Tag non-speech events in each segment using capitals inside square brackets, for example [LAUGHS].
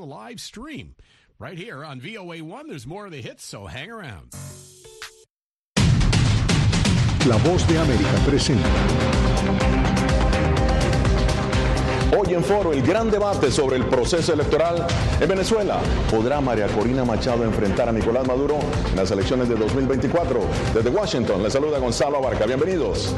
live stream right here on VOA1. There's more of the hits, so hang around. La voz de América presenta. Hoy en Foro, el gran debate sobre el proceso electoral en Venezuela. ¿Podrá María Corina Machado enfrentar a Nicolás Maduro en las elecciones de 2024? Desde Washington, le saluda Gonzalo Abarca. Bienvenidos.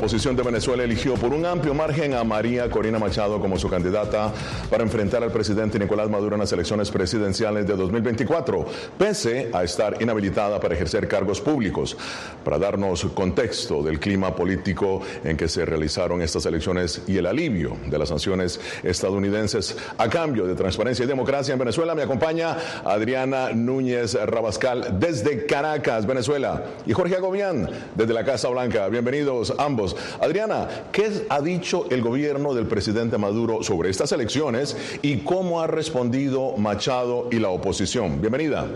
Oposición de Venezuela eligió por un amplio margen a María Corina Machado como su candidata para enfrentar al presidente Nicolás Maduro en las elecciones presidenciales de 2024, pese a estar inhabilitada para ejercer cargos públicos. Para darnos contexto del clima político en que se realizaron estas elecciones y el alivio de las sanciones estadounidenses a cambio de transparencia y democracia en Venezuela, me acompaña Adriana Núñez Rabascal desde Caracas, Venezuela, y Jorge Agobián desde la Casa Blanca. Bienvenidos a Adriana, ¿qué ha dicho el gobierno del presidente Maduro sobre estas elecciones y cómo ha respondido Machado y la oposición? Bienvenida.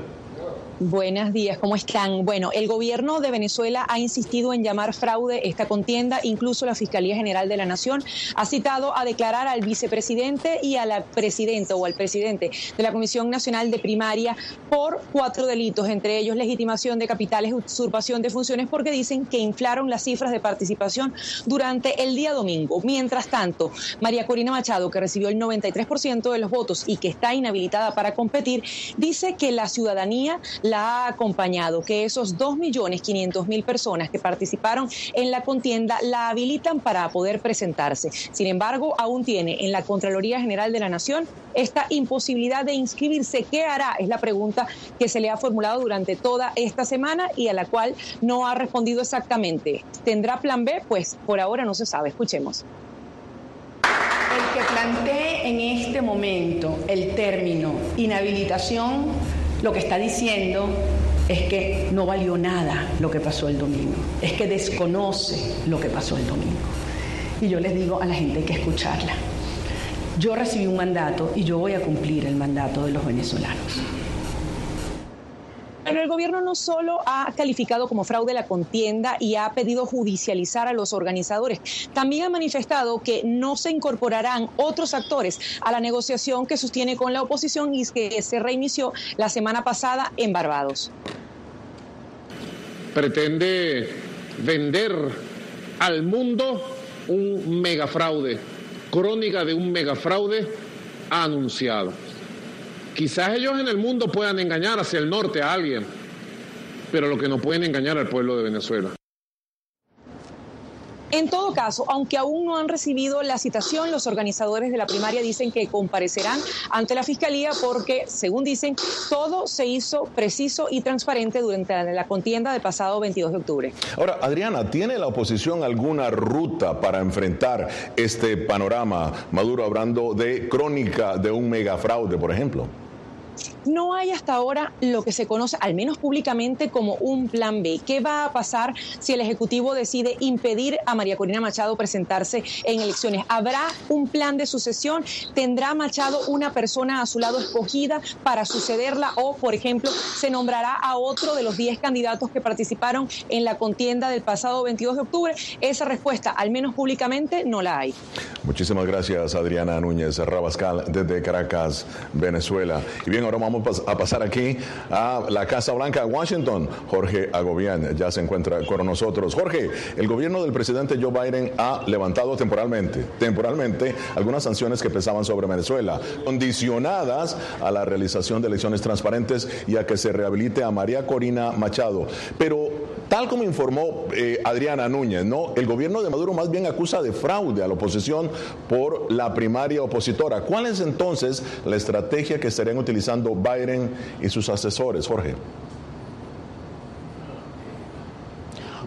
Buenos días, ¿cómo están? Bueno, el gobierno de Venezuela ha insistido en llamar fraude esta contienda, incluso la Fiscalía General de la Nación ha citado a declarar al vicepresidente y a la presidenta o al presidente de la Comisión Nacional de Primaria por cuatro delitos, entre ellos legitimación de capitales, usurpación de funciones, porque dicen que inflaron las cifras de participación durante el día domingo. Mientras tanto, María Corina Machado, que recibió el 93% de los votos y que está inhabilitada para competir, dice que la ciudadanía la ha acompañado, que esos 2.500.000 personas que participaron en la contienda la habilitan para poder presentarse. Sin embargo, aún tiene en la Contraloría General de la Nación esta imposibilidad de inscribirse. ¿Qué hará? Es la pregunta que se le ha formulado durante toda esta semana y a la cual no ha respondido exactamente. ¿Tendrá plan B? Pues por ahora no se sabe. Escuchemos. El que plantee en este momento el término inhabilitación lo que está diciendo es que no valió nada lo que pasó el domingo, es que desconoce lo que pasó el domingo. Y yo les digo a la gente hay que escucharla. Yo recibí un mandato y yo voy a cumplir el mandato de los venezolanos. Pero el gobierno no solo ha calificado como fraude la contienda y ha pedido judicializar a los organizadores, también ha manifestado que no se incorporarán otros actores a la negociación que sostiene con la oposición y que se reinició la semana pasada en Barbados. Pretende vender al mundo un megafraude, crónica de un megafraude anunciado. Quizás ellos en el mundo puedan engañar hacia el norte a alguien, pero lo que no pueden engañar al pueblo de Venezuela. En todo caso, aunque aún no han recibido la citación, los organizadores de la primaria dicen que comparecerán ante la Fiscalía porque, según dicen, todo se hizo preciso y transparente durante la contienda del pasado 22 de octubre. Ahora, Adriana, ¿tiene la oposición alguna ruta para enfrentar este panorama? Maduro hablando de crónica de un megafraude, por ejemplo. No hay hasta ahora lo que se conoce, al menos públicamente, como un plan B. ¿Qué va a pasar si el Ejecutivo decide impedir a María Corina Machado presentarse en elecciones? ¿Habrá un plan de sucesión? ¿Tendrá Machado una persona a su lado escogida para sucederla? O, por ejemplo, se nombrará a otro de los 10 candidatos que participaron en la contienda del pasado 22 de octubre. Esa respuesta, al menos públicamente, no la hay. Muchísimas gracias, Adriana Núñez Rabascal, desde Caracas, Venezuela. Y bien, ahora vamos a pasar aquí a la Casa Blanca, Washington. Jorge Agobián ya se encuentra con nosotros. Jorge, el gobierno del presidente Joe Biden ha levantado temporalmente, temporalmente algunas sanciones que pesaban sobre Venezuela, condicionadas a la realización de elecciones transparentes y a que se rehabilite a María Corina Machado. Pero tal como informó eh, Adriana Núñez, ¿no? El gobierno de Maduro más bien acusa de fraude a la oposición por la primaria opositora. ¿Cuál es entonces la estrategia que estarían utilizando Biden y sus asesores, Jorge?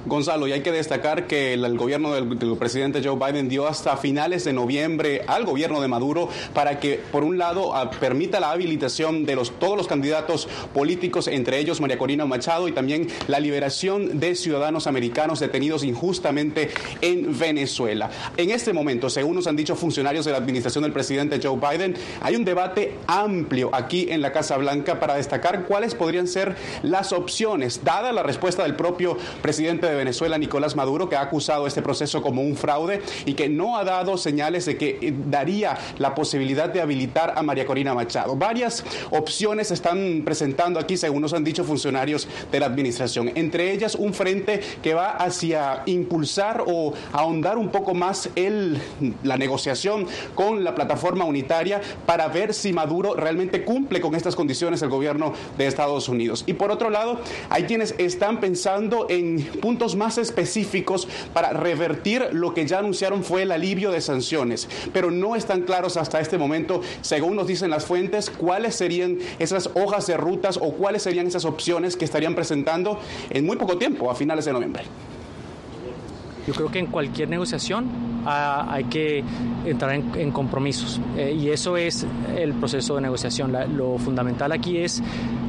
Gonzalo, y hay que destacar que el, gobierno del, presidente Joe Biden dio hasta finales de noviembre al gobierno de Maduro para que, por un lado, permita la habilitación de los, todos los candidatos políticos, entre ellos María Corina Machado, y también la liberación de ciudadanos americanos detenidos injustamente en Venezuela. En este momento, según nos han dicho funcionarios de la administración del presidente Joe Biden, hay un debate amplio aquí en la Casa Blanca para destacar cuáles podrían ser las opciones, dada la respuesta del propio presidente de Venezuela, Nicolás Maduro, que ha acusado este proceso como un fraude y que no ha dado señales de que eh, daría la posibilidad de habilitar a María Corina Machado. Varias opciones se están presentando aquí, según nos han dicho funcionarios de la administración, entre ellas un frente que va hacia impulsar o ahondar un poco más el, la negociación con la plataforma unitaria para ver si Maduro realmente cumple con estas condiciones el gobierno de Estados Unidos. Y por otro lado, hay quienes están pensando en puntos más específicos para revertir lo que ya anunciaron fue el alivio de sanciones, pero no están claros hasta este momento, según nos dicen las fuentes, cuáles serían esas hojas de rutas o cuáles serían esas opciones que estarían presentando en muy poco tiempo, a finales de noviembre. Yo creo que en cualquier negociación ah, hay que entrar en, compromisos eh, y eso es el proceso de negociación. lo fundamental aquí es,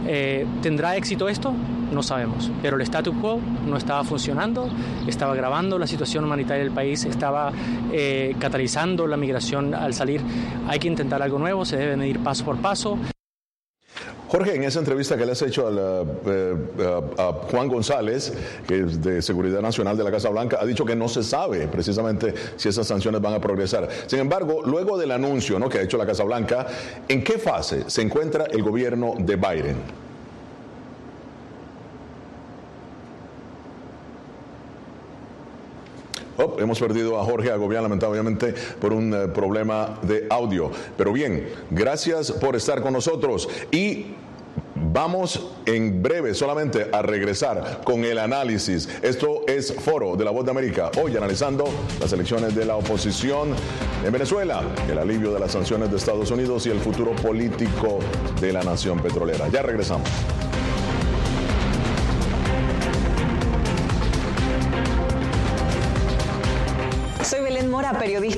eh, ¿tendrá éxito esto? No sabemos, pero el status quo no estaba funcionando, estaba agravando la situación humanitaria del país, estaba eh, catalizando la migración al salir. Hay que intentar algo nuevo, se debe medir paso por paso. Jorge, en esa entrevista que le has hecho eh, a, Juan González, que es de Seguridad Nacional de la Casa Blanca, ha dicho que no se sabe precisamente si esas sanciones van a progresar. Sin embargo, luego del anuncio ¿no? que ha hecho la Casa Blanca, ¿en qué fase se encuentra el gobierno de Biden? Hemos perdido a Jorge Agobián, lamentablemente, por un eh, problema de audio. Pero bien, gracias por estar con nosotros y Vamos en breve solamente a regresar con el análisis. Esto es Foro de la Voz de América. Hoy analizando las elecciones de la oposición en Venezuela, el alivio de las sanciones de Estados Unidos y el futuro político de la nación petrolera. Ya regresamos.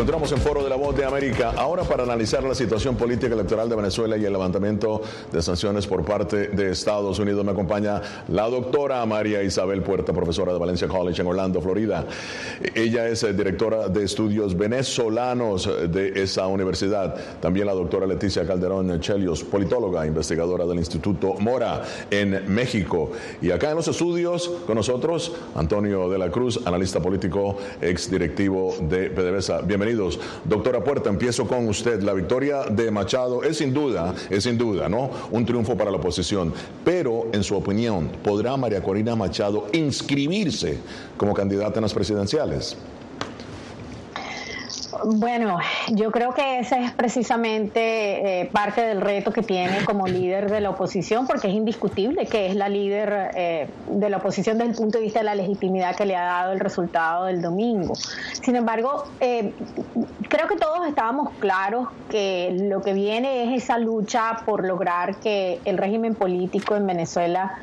Encontramos en Foro de la Voz de América ahora para analizar la situación política electoral de Venezuela y el levantamiento de sanciones por parte de Estados Unidos. Me acompaña la doctora María Isabel Puerta, profesora de Valencia College en Orlando, Florida. Ella es eh, directora de estudios venezolanos de esa universidad. También la doctora Leticia Calderón Chelios, politóloga, investigadora del Instituto Mora en México. Y acá en los estudios con nosotros, Antonio de la Cruz, analista político, ex directivo de PDVSA. Doctora Puerta, empiezo con usted. La victoria de Machado es sin duda, es sin duda, ¿no? Un triunfo para la oposición. Pero, en su opinión, ¿podrá María Corina Machado inscribirse como candidata en las presidenciales? Bueno, yo creo que ese es precisamente eh, parte del reto que tiene como líder de la oposición, porque es indiscutible que es la líder eh, de la oposición desde el punto de vista de la legitimidad que le ha dado el resultado del domingo. Sin embargo, eh, creo que todos estábamos claros que lo que viene es esa lucha por lograr que el régimen político en Venezuela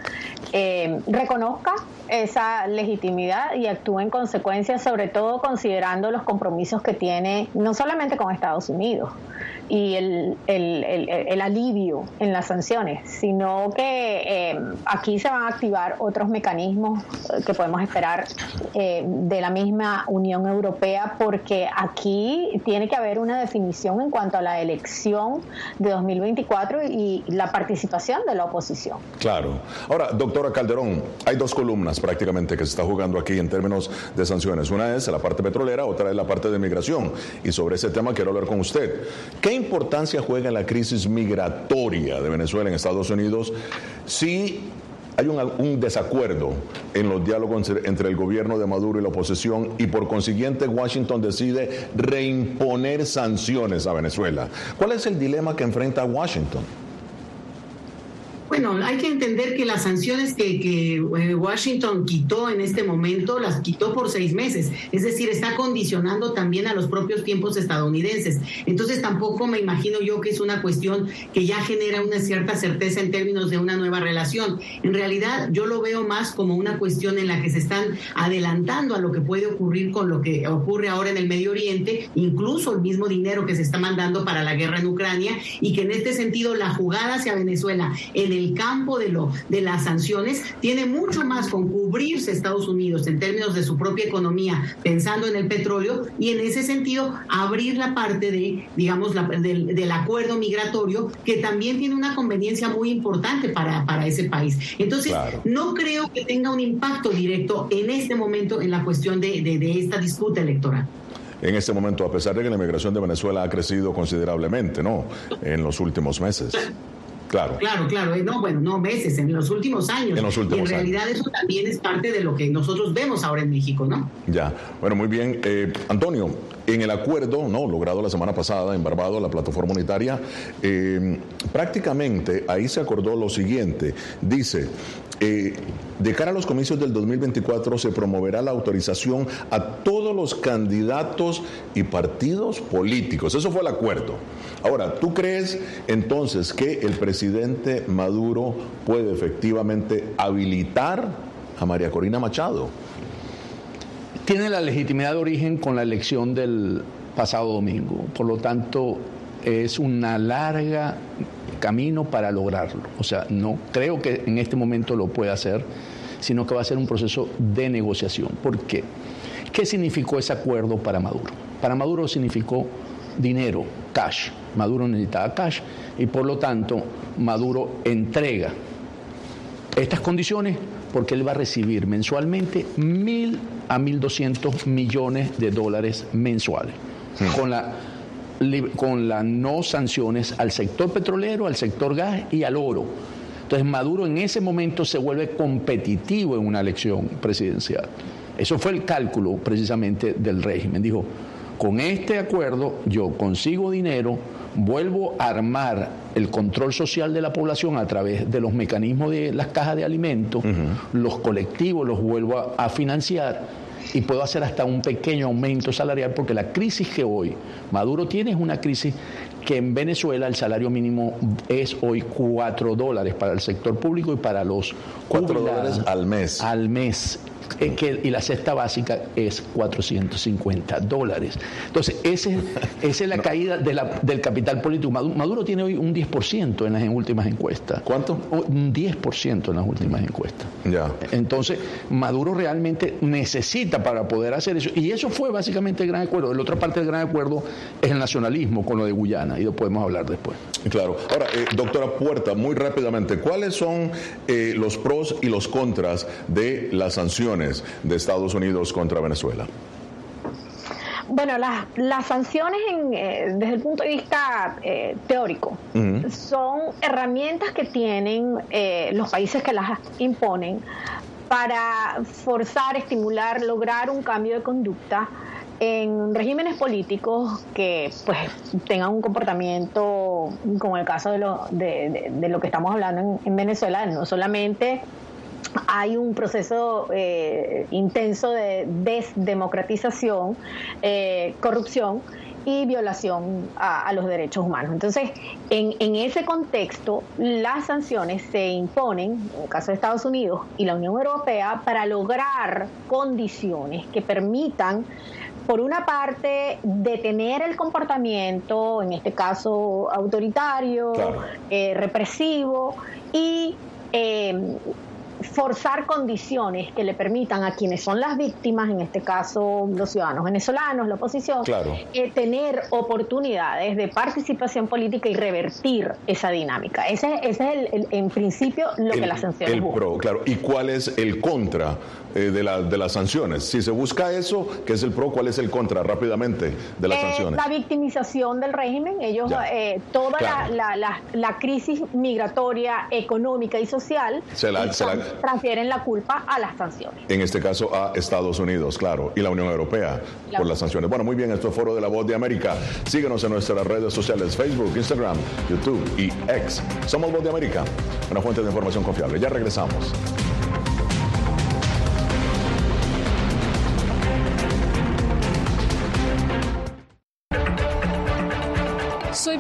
reconozca esa legitimidad y actúe en consecuencia, sobre todo considerando los compromisos que tiene no solamente con Estados Unidos y el, el, alivio en las sanciones, sino que eh, aquí se van a activar otros mecanismos eh, que podemos esperar eh, de la misma Unión Europea, porque aquí tiene que haber una definición en cuanto a la elección de 2024 y la participación de la oposición. Claro. Ahora, doctora Calderón, hay dos columnas prácticamente que se está jugando aquí en términos de sanciones. Una es la parte petrolera, otra es la parte de migración. Y sobre ese tema quiero hablar con usted. ¿Qué importancia juega la crisis migratoria de Venezuela en Estados Unidos si hay un, un, desacuerdo en los diálogos entre el gobierno de Maduro y la oposición y por consiguiente Washington decide reimponer sanciones a Venezuela. ¿Cuál es el dilema que enfrenta Washington? Bueno, hay que entender que las sanciones que, eh, Washington quitó en este momento las quitó por seis meses, es decir, está condicionando también a los propios tiempos estadounidenses. Entonces tampoco me imagino yo que es una cuestión que ya genera una cierta certeza en términos de una nueva relación. En realidad yo lo veo más como una cuestión en la que se están adelantando a lo que puede ocurrir con lo que ocurre ahora en el Medio Oriente, incluso el mismo dinero que se está mandando para la guerra en Ucrania y que en este sentido la jugada hacia Venezuela en el campo de, lo, de las sanciones tiene mucho más con cubrirse Estados Unidos en términos de su propia economía, pensando en el petróleo, y en ese sentido abrir la parte de, digamos, del, acuerdo migratorio, que también tiene una conveniencia muy importante para, para ese país. Entonces, no creo que tenga un impacto directo en este momento en la cuestión de, de, de esta disputa electoral en este momento, a pesar de que la inmigración de Venezuela ha crecido considerablemente, ¿no? En los últimos meses. Claro. Claro, claro. Eh, no, bueno, no meses, en los últimos años. En los últimos y en realidad eso también es parte de lo que nosotros vemos ahora en México, ¿no? Ya. Bueno, muy bien. Eh, Antonio, en el acuerdo, ¿no? Logrado la semana pasada en Barbado, la plataforma unitaria, eh, prácticamente ahí se acordó lo siguiente. Dice, eh, de cara a los comicios del 2024 se promoverá la autorización a todos los candidatos y partidos políticos. Eso fue el acuerdo. Ahora, ¿tú crees entonces que el presidente Maduro puede efectivamente habilitar a María Corina Machado? Tiene la legitimidad de origen con la elección del pasado domingo. Por lo tanto, es una larga camino para lograrlo. O sea, no creo que en este momento lo pueda hacer, sino que va a ser un proceso de negociación. ¿Por qué? ¿Qué significó ese acuerdo para Maduro? Para Maduro significó dinero, cash. Maduro necesitaba cash y por lo tanto Maduro entrega estas condiciones porque él va a recibir mensualmente mil a mil doscientos millones de dólares mensuales. Con la con las no sanciones al sector petrolero, al sector gas y al oro. Entonces Maduro en ese momento se vuelve competitivo en una elección presidencial. Eso fue el cálculo precisamente del régimen. Dijo, con este acuerdo yo consigo dinero, vuelvo a armar el control social de la población a través de los mecanismos de las cajas de alimentos, los colectivos los vuelvo a financiar y puedo hacer hasta un pequeño aumento salarial porque la crisis que hoy Maduro tiene es una crisis que en Venezuela el salario mínimo es hoy 4 dólares para el sector público y para los 4 dólares al mes. Al mes. Que, y la cesta básica es 450 dólares. Entonces, ese, [LAUGHS] esa es la caída de la, del capital político. Maduro tiene hoy un 10% en las últimas encuestas. ¿Cuánto? Un 10% en las últimas encuestas. Ya. Entonces, Maduro realmente necesita para poder hacer eso. Y eso fue básicamente el gran acuerdo. La otra parte del gran acuerdo es el nacionalismo con lo de Guyana, y lo podemos hablar después. Claro. Ahora, eh, doctora Puerta, muy rápidamente, ¿cuáles son eh, los pros y los contras de las sanciones de Estados Unidos contra Venezuela? Bueno, las, sanciones eh, desde el punto de vista teórico son herramientas que tienen los países que las imponen para forzar, estimular, lograr un cambio de conducta en regímenes políticos que pues tengan un comportamiento como el caso de lo, de, lo que estamos hablando en, Venezuela, no solamente hay un proceso eh, intenso de desdemocratización, eh, corrupción y violación a, los derechos humanos. Entonces, en, en, ese contexto, las sanciones se imponen, en el caso de Estados Unidos y la Unión Europea, para lograr condiciones que permitan por una parte, detener el comportamiento, en este caso autoritario, eh, represivo, y eh, forzar condiciones que le permitan a quienes son las víctimas, en este caso los ciudadanos venezolanos, la oposición, eh, tener oportunidades de participación política y revertir esa dinámica. Ese, es el, en principio lo que la sanciones el pro, claro. ¿Y cuál es el contra eh, de, la, de las sanciones? Si se busca eso, ¿qué es el pro? ¿Cuál es el contra rápidamente de las eh, sanciones? La victimización del régimen. Ellos, toda la, la, la, crisis migratoria, económica y social se la, transfieren la culpa a las sanciones. En este caso a Estados Unidos, claro, y la Unión Europea por las sanciones. Bueno, muy bien, esto es Foro de la Voz de América. Síguenos en nuestras redes sociales, Facebook, Instagram, YouTube y X. Somos Voz de América, una fuente de información confiable. Ya regresamos.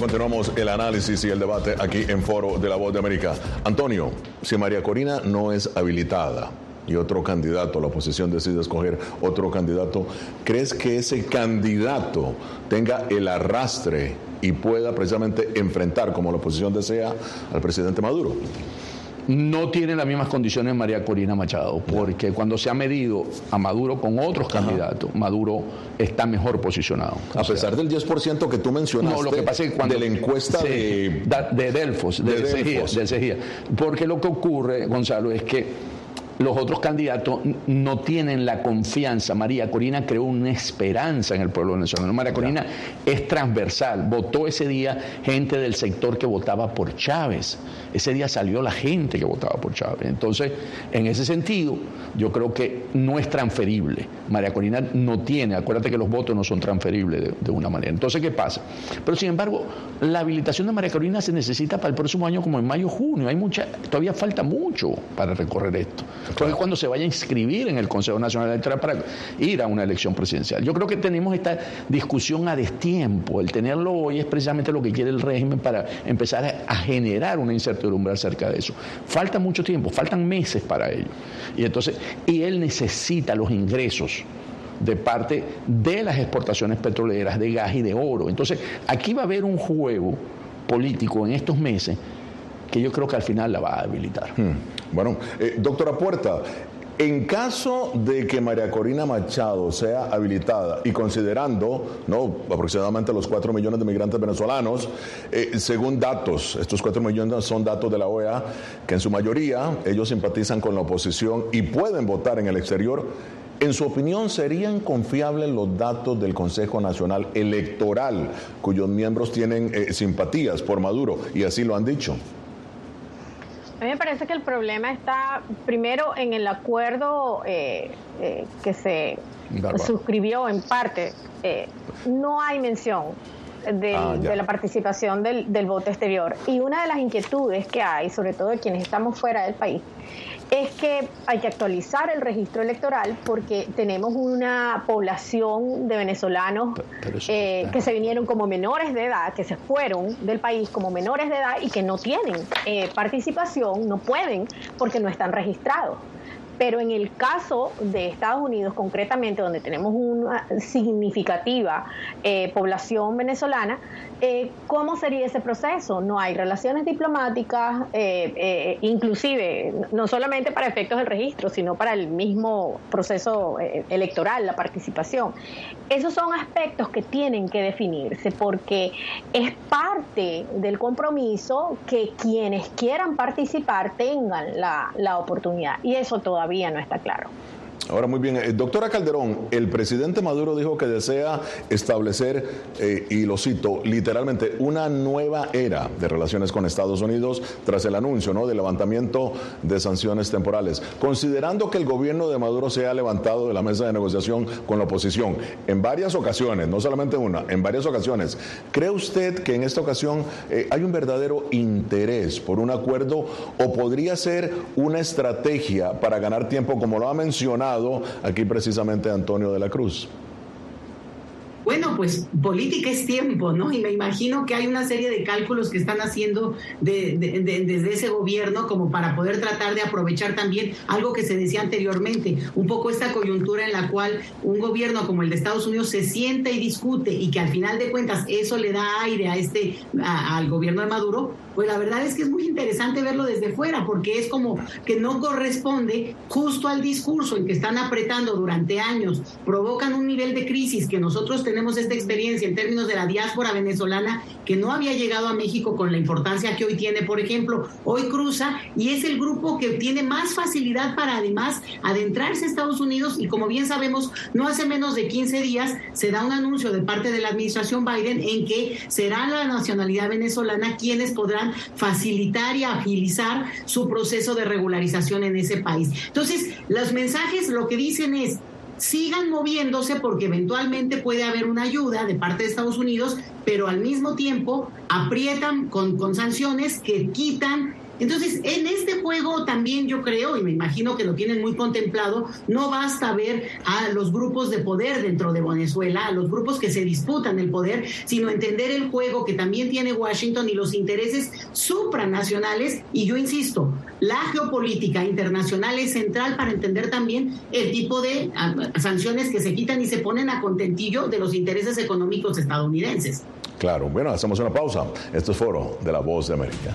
continuamos el análisis y el debate aquí en Foro de la Voz de América. Antonio, si María Corina no es habilitada y otro candidato, la oposición decide escoger otro candidato, ¿crees que ese candidato tenga el arrastre y pueda precisamente enfrentar, como la oposición desea, al presidente Maduro? No tiene las mismas condiciones María Corina Machado, porque cuando se ha medido a Maduro con otros candidatos, Maduro está mejor posicionado. A pesar del 10% que tú mencionaste no, lo que pasa es que cuando, de la encuesta de, de Delfos, de, de Porque lo que ocurre, Gonzalo, es que los otros candidatos no tienen la confianza. María Corina creó una esperanza en el pueblo venezolano. María Corina es transversal. Votó ese día gente del sector que votaba por Chávez. Ese día salió la gente que votaba por Chávez. Entonces, en ese sentido, yo creo que no es transferible. María Corina no tiene, acuérdate que los votos no son transferibles de, de una manera. Entonces, ¿qué pasa? Pero sin embargo, la habilitación de María Corina se necesita para el próximo año como en mayo, junio. Hay mucha, todavía falta mucho para recorrer esto. Entonces, cuando se vaya a inscribir en el Consejo Nacional Electoral para ir a una elección presidencial. Yo creo que tenemos esta discusión a destiempo. El tenerlo hoy es precisamente lo que quiere el régimen para empezar a generar una incertidumbre acerca de eso. Falta mucho tiempo, faltan meses para ello. Y entonces, y él necesita los ingresos de parte de las exportaciones petroleras, de gas y de oro. Entonces, aquí va a haber un juego político en estos meses que yo creo que al final la va a habilitar. Hmm. Bueno, eh, doctora Puerta, en caso de que María Corina Machado sea habilitada y considerando ¿no? aproximadamente los 4 millones de migrantes venezolanos, eh, según datos, estos 4 millones son datos de la OEA, que en su mayoría ellos simpatizan con la oposición y pueden votar en el exterior, en su opinión, ¿serían confiables los datos del Consejo Nacional Electoral, cuyos miembros tienen eh, simpatías por Maduro y así lo han dicho? A mí me parece que el problema está primero en el acuerdo eh, eh, que se suscribió en parte. Eh, no hay mención ah, de la participación del, del voto exterior. Y una de las inquietudes que hay, sobre todo de quienes estamos fuera del país, es que hay que actualizar el registro electoral porque tenemos una población de venezolanos eh, que se vinieron como menores de edad, que se fueron del país como menores de edad y que no tienen eh, participación, no pueden porque no están registrados. Pero en el caso de Estados Unidos, concretamente, donde tenemos una significativa eh, población venezolana, eh, ¿cómo sería ese proceso? No hay relaciones diplomáticas, eh, inclusive, no solamente para efectos del registro, sino para el mismo proceso electoral, la participación. Esos son aspectos que tienen que definirse porque es parte del compromiso que quienes quieran participar tengan la, la oportunidad. Y eso todavía no está claro. Ahora, muy bien. Eh, doctora Calderón, el presidente Maduro dijo que desea establecer, eh, y lo cito literalmente, una nueva era de relaciones con Estados Unidos tras el anuncio ¿no? del levantamiento de sanciones temporales. Considerando que el gobierno de Maduro se ha levantado de la mesa de negociación con la oposición en varias ocasiones, no solamente una, en varias ocasiones, ¿cree usted que en esta ocasión eh, hay un verdadero interés por un acuerdo o podría ser una estrategia para ganar tiempo, como lo ha mencionado? Aquí precisamente Antonio de la Cruz. Bueno, pues política es tiempo, ¿no? Y me imagino que hay una serie de cálculos que están haciendo desde ese gobierno como para poder tratar de aprovechar también algo que se decía anteriormente, un poco esta coyuntura en la cual un gobierno como el de Estados Unidos se sienta y discute y que al final de cuentas eso le da aire a este al gobierno de Maduro, pues la verdad es que es muy interesante verlo desde fuera porque es como que no corresponde justo al discurso en que están apretando durante años, provocan un nivel de crisis que nosotros tenemos esta experiencia en términos de la diáspora venezolana que no había llegado a México con la importancia que hoy tiene, por ejemplo, hoy cruza y es el grupo que tiene más facilidad para además adentrarse a Estados Unidos y como bien sabemos, no hace menos de 15 días se da un anuncio de parte de la administración Biden en que será la nacionalidad venezolana quienes podrán facilitar y agilizar su proceso de regularización en ese país. Entonces, los mensajes lo que dicen es, sigan moviéndose porque eventualmente puede haber una ayuda de parte de Estados Unidos, pero al mismo tiempo aprietan con, con sanciones que quitan entonces, en este juego también yo creo, y me imagino que lo tienen muy contemplado, no basta ver a los grupos de poder dentro de Venezuela, a los grupos que se disputan el poder, sino entender el juego que también tiene Washington y los intereses supranacionales. Y yo insisto, la geopolítica internacional es central para entender también el tipo de ah, sanciones que se quitan y se ponen a contentillo de los intereses económicos estadounidenses. Claro, bueno, hacemos una pausa. Esto es Foro de la Voz de América.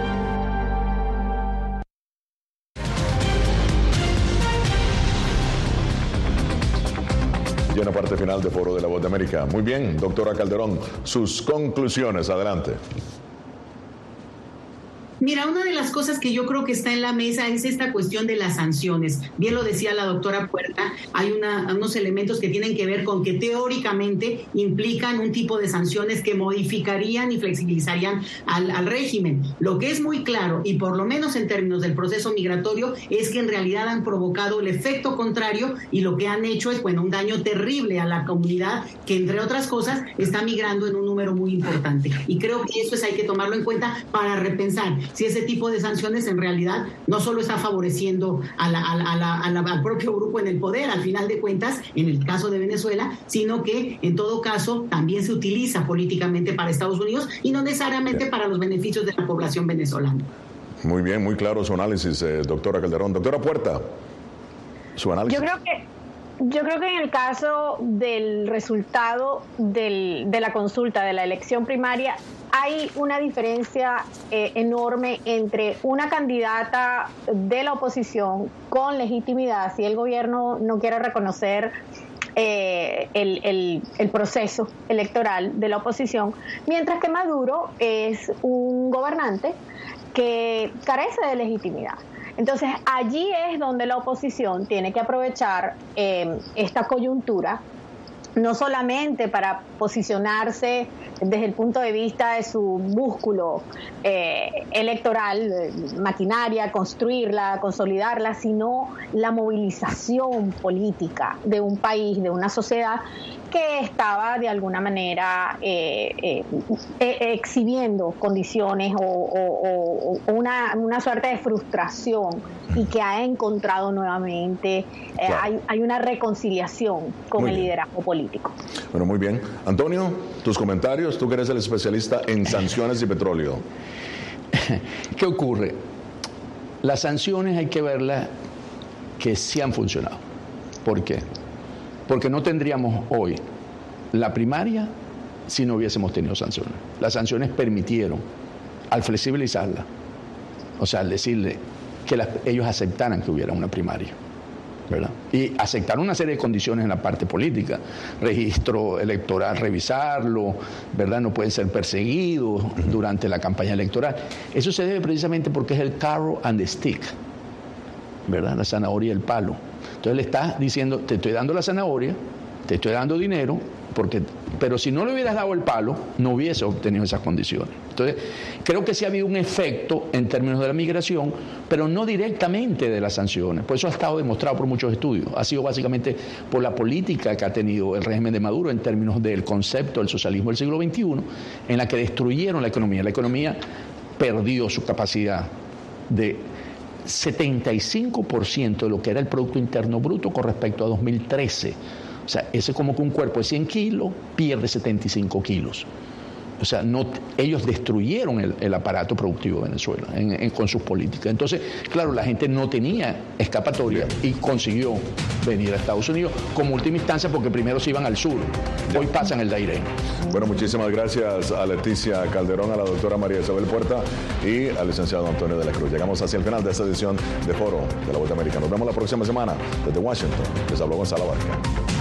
En la parte final de Foro de la Voz de América. Muy bien, doctora Calderón, sus conclusiones, adelante. Mira, una de las cosas que yo creo que está en la mesa es esta cuestión de las sanciones. Bien lo decía la doctora Puerta, hay una, unos elementos que tienen que ver con que teóricamente implican un tipo de sanciones que modificarían y flexibilizarían al, al régimen. Lo que es muy claro, y por lo menos en términos del proceso migratorio, es que en realidad han provocado el efecto contrario y lo que han hecho es, bueno, un daño terrible a la comunidad que, entre otras cosas, está migrando en un número muy importante. Y creo que eso es, hay que tomarlo en cuenta para repensar si ese tipo de sanciones en realidad no solo está favoreciendo a la, a la, a la, al propio grupo en el poder, al final de cuentas, en el caso de Venezuela, sino que en todo caso también se utiliza políticamente para Estados Unidos y no necesariamente para los beneficios de la población venezolana. Muy bien, muy claro su análisis, eh, doctora Calderón. Doctora Puerta, su análisis. Yo creo que yo creo que en el caso del resultado del, de la consulta, de la elección primaria, hay una diferencia eh, enorme entre una candidata de la oposición con legitimidad, si el gobierno no quiere reconocer eh, el, el, el, proceso electoral de la oposición, mientras que Maduro es un gobernante que carece de legitimidad. Entonces allí es donde la oposición tiene que aprovechar eh, esta coyuntura no solamente para posicionarse desde el punto de vista de su músculo eh, electoral, maquinaria, construirla, consolidarla, sino la movilización política de un país, de una sociedad que estaba de alguna manera eh, eh, eh, exhibiendo condiciones o, o, o una, una, suerte de frustración y que ha encontrado nuevamente, claro. hay, hay, una reconciliación con muy el liderazgo bien. Político. Bueno, muy bien. Antonio, tus comentarios, tú que eres el especialista en [LAUGHS] sanciones y petróleo. [LAUGHS] ¿Qué ocurre? Las sanciones hay que verlas que sí han funcionado. ¿Por qué? porque no tendríamos hoy la primaria si no hubiésemos tenido sanciones. Las sanciones permitieron, al flexibilizarla, o sea, al decirle que las, ellos aceptaran que hubiera una primaria. ¿Verdad? Y aceptaron una serie de condiciones en la parte política, registro electoral, revisarlo, ¿verdad? No pueden ser perseguidos durante la campaña electoral. Eso se debe precisamente porque es el carro and the stick, ¿verdad? La zanahoria y el palo. Entonces le estás diciendo, te estoy dando la zanahoria, te estoy dando dinero, porque, pero si no le hubieras dado el palo, no hubiese obtenido esas condiciones. Entonces, creo que sí ha habido un efecto en términos de la migración, pero no directamente de las sanciones. Por eso ha estado demostrado por muchos estudios. Ha sido básicamente por la política que ha tenido el régimen de Maduro en términos del concepto del socialismo del siglo XXI, en la que destruyeron la economía. La economía perdió su capacidad de 75% de lo que era el Producto Interno Bruto con respecto a 2013. O sea, ese es como que un cuerpo de 100 kilos pierde 75 kilos. O sea, no, ellos destruyeron el, aparato productivo de Venezuela con sus políticas. Entonces, claro, la gente no tenía escapatoria y consiguió venir a Estados Unidos como última instancia porque primero se iban al sur. Hoy pasan el Dairén. Bueno, muchísimas gracias a Leticia Calderón, a la doctora María Isabel Puerta y al licenciado Antonio de la Cruz. Llegamos hacia el final de esta edición de Foro de la Vuelta América. Nos vemos la próxima semana desde Washington. Les habló Gonzalo Barca.